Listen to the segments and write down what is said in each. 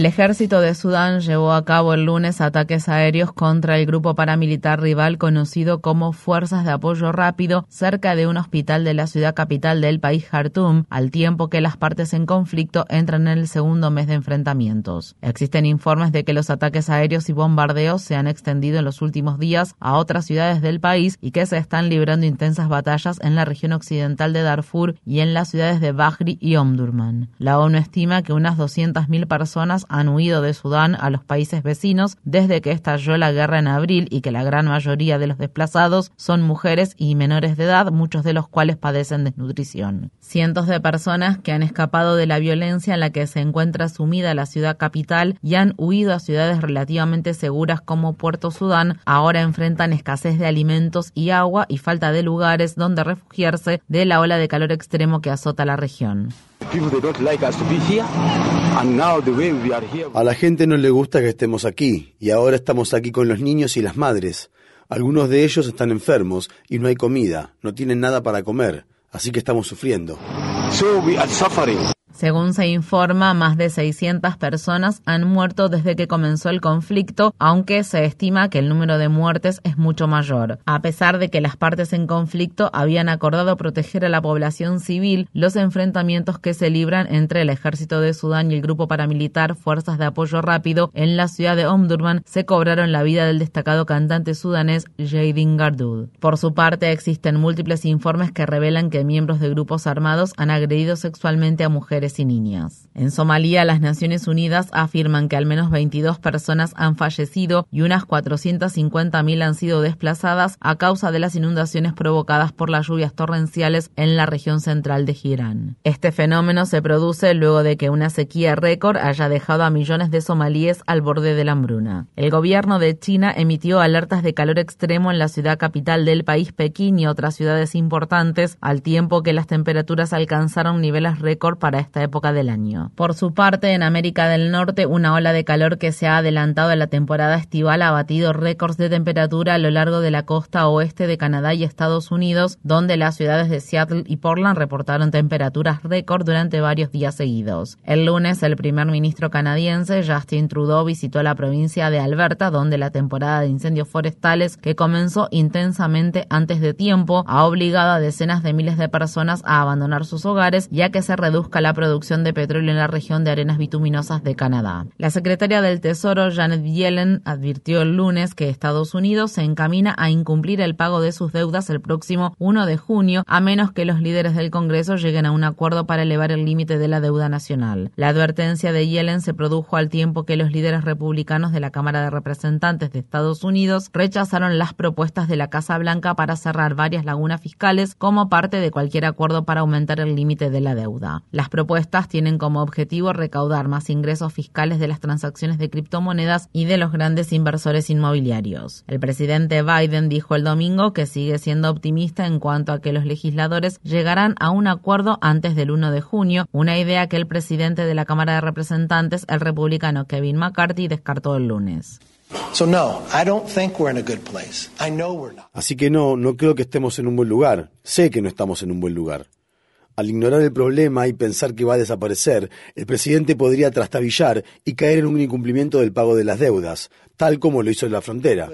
El ejército de Sudán llevó a cabo el lunes ataques aéreos contra el grupo paramilitar rival conocido como Fuerzas de Apoyo Rápido cerca de un hospital de la ciudad capital del país Khartoum, al tiempo que las partes en conflicto entran en el segundo mes de enfrentamientos. Existen informes de que los ataques aéreos y bombardeos se han extendido en los últimos días a otras ciudades del país y que se están librando intensas batallas en la región occidental de Darfur y en las ciudades de Bahri y Omdurman. La ONU estima que unas 200.000 personas han huido de Sudán a los países vecinos desde que estalló la guerra en abril y que la gran mayoría de los desplazados son mujeres y menores de edad, muchos de los cuales padecen desnutrición. Cientos de personas que han escapado de la violencia en la que se encuentra sumida la ciudad capital y han huido a ciudades relativamente seguras como Puerto Sudán, ahora enfrentan escasez de alimentos y agua y falta de lugares donde refugiarse de la ola de calor extremo que azota la región. A la gente no le gusta que estemos aquí y ahora estamos aquí con los niños y las madres. Algunos de ellos están enfermos y no hay comida, no tienen nada para comer, así que estamos sufriendo. Según se informa, más de 600 personas han muerto desde que comenzó el conflicto, aunque se estima que el número de muertes es mucho mayor. A pesar de que las partes en conflicto habían acordado proteger a la población civil, los enfrentamientos que se libran entre el ejército de Sudán y el grupo paramilitar Fuerzas de Apoyo Rápido en la ciudad de Omdurman se cobraron la vida del destacado cantante sudanés Jadin Gardul. Por su parte, existen múltiples informes que revelan que miembros de grupos armados han agredido sexualmente a mujeres y niñas. En Somalia, las Naciones Unidas afirman que al menos 22 personas han fallecido y unas 450.000 han sido desplazadas a causa de las inundaciones provocadas por las lluvias torrenciales en la región central de Girán. Este fenómeno se produce luego de que una sequía récord haya dejado a millones de somalíes al borde de la hambruna. El gobierno de China emitió alertas de calor extremo en la ciudad capital del país, Pekín, y otras ciudades importantes, al tiempo que las temperaturas alcanzaron niveles récord para esta época del año. Por su parte, en América del Norte, una ola de calor que se ha adelantado a la temporada estival ha batido récords de temperatura a lo largo de la costa oeste de Canadá y Estados Unidos, donde las ciudades de Seattle y Portland reportaron temperaturas récord durante varios días seguidos. El lunes, el primer ministro canadiense Justin Trudeau visitó la provincia de Alberta, donde la temporada de incendios forestales, que comenzó intensamente antes de tiempo, ha obligado a decenas de miles de personas a abandonar sus hogares, ya que se reduzca la producción de petróleo en la región de arenas bituminosas de Canadá. La secretaria del Tesoro, Janet Yellen, advirtió el lunes que Estados Unidos se encamina a incumplir el pago de sus deudas el próximo 1 de junio, a menos que los líderes del Congreso lleguen a un acuerdo para elevar el límite de la deuda nacional. La advertencia de Yellen se produjo al tiempo que los líderes republicanos de la Cámara de Representantes de Estados Unidos rechazaron las propuestas de la Casa Blanca para cerrar varias lagunas fiscales como parte de cualquier acuerdo para aumentar el límite de la deuda. Las propuestas estas tienen como objetivo recaudar más ingresos fiscales de las transacciones de criptomonedas y de los grandes inversores inmobiliarios. El presidente Biden dijo el domingo que sigue siendo optimista en cuanto a que los legisladores llegarán a un acuerdo antes del 1 de junio, una idea que el presidente de la Cámara de Representantes, el republicano Kevin McCarthy, descartó el lunes. Así que no, no creo que estemos en un buen lugar. Sé que no estamos en un buen lugar. Al ignorar el problema y pensar que va a desaparecer, el presidente podría trastabillar y caer en un incumplimiento del pago de las deudas, tal como lo hizo en la frontera.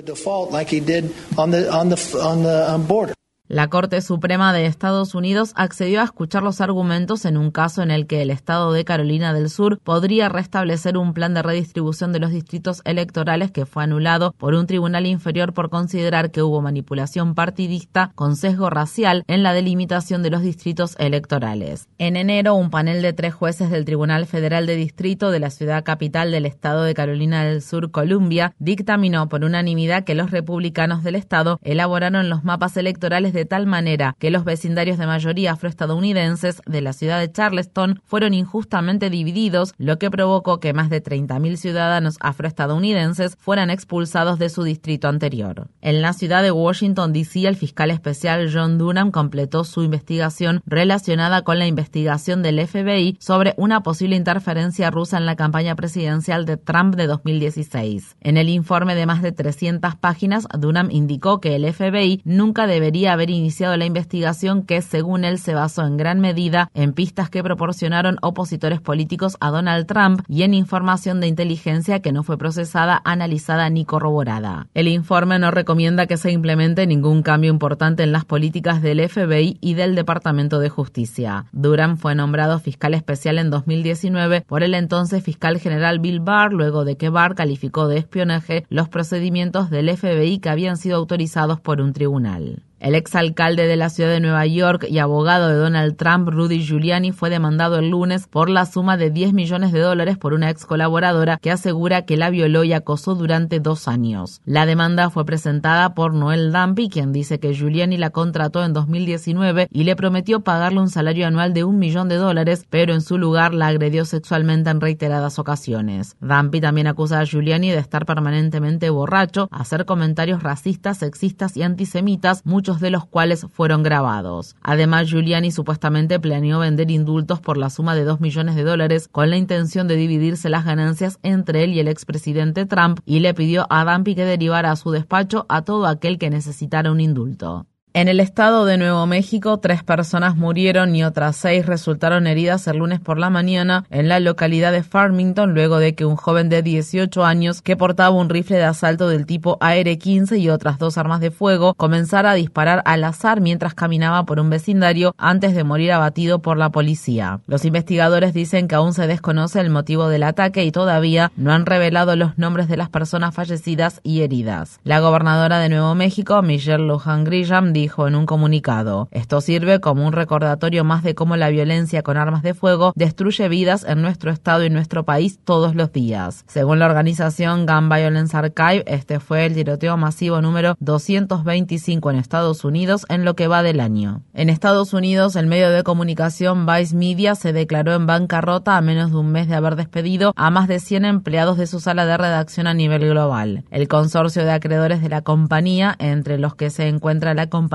La Corte Suprema de Estados Unidos accedió a escuchar los argumentos en un caso en el que el Estado de Carolina del Sur podría restablecer un plan de redistribución de los distritos electorales que fue anulado por un tribunal inferior por considerar que hubo manipulación partidista con sesgo racial en la delimitación de los distritos electorales. En enero, un panel de tres jueces del Tribunal Federal de Distrito de la ciudad capital del Estado de Carolina del Sur, Columbia, dictaminó por unanimidad que los republicanos del Estado elaboraron los mapas electorales de tal manera que los vecindarios de mayoría afroestadounidenses de la ciudad de Charleston fueron injustamente divididos, lo que provocó que más de 30.000 ciudadanos afroestadounidenses fueran expulsados de su distrito anterior. En la ciudad de Washington, D.C., el fiscal especial John Durham completó su investigación relacionada con la investigación del FBI sobre una posible interferencia rusa en la campaña presidencial de Trump de 2016. En el informe de más de 300 páginas, Durham indicó que el FBI nunca debería haber iniciado la investigación que, según él, se basó en gran medida en pistas que proporcionaron opositores políticos a Donald Trump y en información de inteligencia que no fue procesada, analizada ni corroborada. El informe no recomienda que se implemente ningún cambio importante en las políticas del FBI y del Departamento de Justicia. Durham fue nombrado fiscal especial en 2019 por el entonces fiscal general Bill Barr, luego de que Barr calificó de espionaje los procedimientos del FBI que habían sido autorizados por un tribunal. El exalcalde de la ciudad de Nueva York y abogado de Donald Trump, Rudy Giuliani, fue demandado el lunes por la suma de 10 millones de dólares por una ex colaboradora que asegura que la violó y acosó durante dos años. La demanda fue presentada por Noel Dumpy, quien dice que Giuliani la contrató en 2019 y le prometió pagarle un salario anual de un millón de dólares, pero en su lugar la agredió sexualmente en reiteradas ocasiones. Dumpy también acusa a Giuliani de estar permanentemente borracho, hacer comentarios racistas, sexistas y antisemitas, muchos de los cuales fueron grabados. Además, Giuliani supuestamente planeó vender indultos por la suma de 2 millones de dólares con la intención de dividirse las ganancias entre él y el expresidente Trump y le pidió a Dumpy que derivara a su despacho a todo aquel que necesitara un indulto. En el estado de Nuevo México, tres personas murieron y otras seis resultaron heridas el lunes por la mañana en la localidad de Farmington luego de que un joven de 18 años que portaba un rifle de asalto del tipo AR-15 y otras dos armas de fuego comenzara a disparar al azar mientras caminaba por un vecindario antes de morir abatido por la policía. Los investigadores dicen que aún se desconoce el motivo del ataque y todavía no han revelado los nombres de las personas fallecidas y heridas. La gobernadora de Nuevo México, Michelle Lujan Grisham, dijo dijo en un comunicado. Esto sirve como un recordatorio más de cómo la violencia con armas de fuego destruye vidas en nuestro estado y nuestro país todos los días. Según la organización Gun Violence Archive, este fue el tiroteo masivo número 225 en Estados Unidos en lo que va del año. En Estados Unidos, el medio de comunicación Vice Media se declaró en bancarrota a menos de un mes de haber despedido a más de 100 empleados de su sala de redacción a nivel global. El consorcio de acreedores de la compañía, entre los que se encuentra la compañía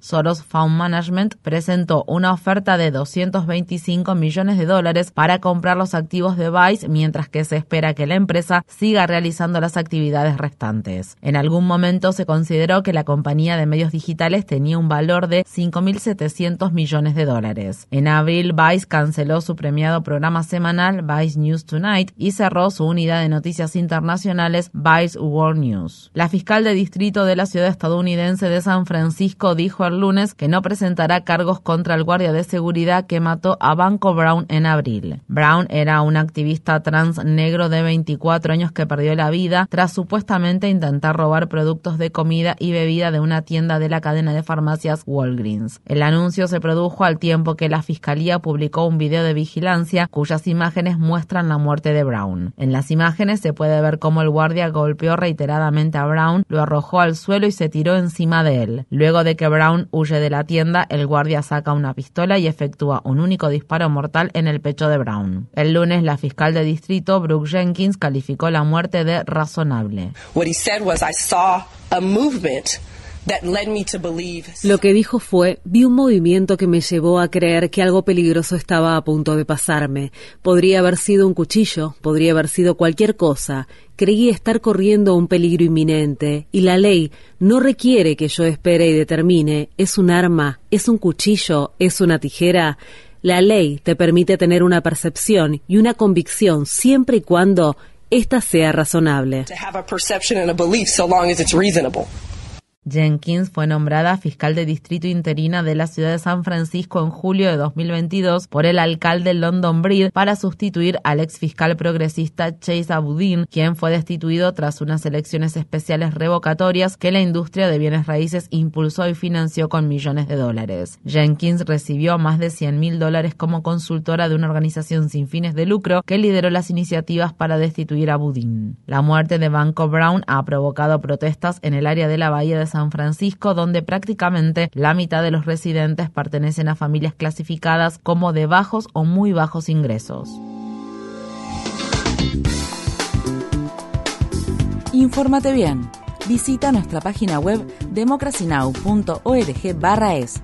Soros Fund Management presentó una oferta de 225 millones de dólares para comprar los activos de Vice, mientras que se espera que la empresa siga realizando las actividades restantes. En algún momento se consideró que la compañía de medios digitales tenía un valor de 5.700 millones de dólares. En abril, Vice canceló su premiado programa semanal Vice News Tonight y cerró su unidad de noticias internacionales Vice World News. La fiscal de distrito de la ciudad estadounidense de San Francisco dijo el lunes que no presentará cargos contra el guardia de seguridad que mató a Banco Brown en abril. Brown era un activista trans negro de 24 años que perdió la vida tras supuestamente intentar robar productos de comida y bebida de una tienda de la cadena de farmacias Walgreens. El anuncio se produjo al tiempo que la fiscalía publicó un video de vigilancia cuyas imágenes muestran la muerte de Brown. En las imágenes se puede ver cómo el guardia golpeó reiteradamente a Brown, lo arrojó al suelo y se tiró encima de él. Luego de que Brown huye de la tienda, el guardia saca una pistola y efectúa un único disparo mortal en el pecho de Brown. El lunes, la fiscal de distrito, Brooke Jenkins, calificó la muerte de razonable. Lo que dijo fue, vi un movimiento que me llevó a creer que algo peligroso estaba a punto de pasarme. Podría haber sido un cuchillo, podría haber sido cualquier cosa. Creí estar corriendo un peligro inminente, y la ley no requiere que yo espere y determine, es un arma, es un cuchillo, es una tijera. La ley te permite tener una percepción y una convicción siempre y cuando ésta sea razonable. Jenkins fue nombrada fiscal de distrito interina de la ciudad de San Francisco en julio de 2022 por el alcalde London Breed para sustituir al ex fiscal progresista Chase Abudin, quien fue destituido tras unas elecciones especiales revocatorias que la industria de bienes raíces impulsó y financió con millones de dólares. Jenkins recibió más de 100 mil dólares como consultora de una organización sin fines de lucro que lideró las iniciativas para destituir a Budin. La muerte de Banco Brown ha provocado protestas en el área de la Bahía de San Francisco, donde prácticamente la mitad de los residentes pertenecen a familias clasificadas como de bajos o muy bajos ingresos. Infórmate bien. Visita nuestra página web democracynow.org/es.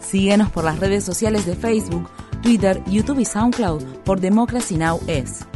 Síguenos por las redes sociales de Facebook, Twitter, YouTube y SoundCloud por Democracy Now! es.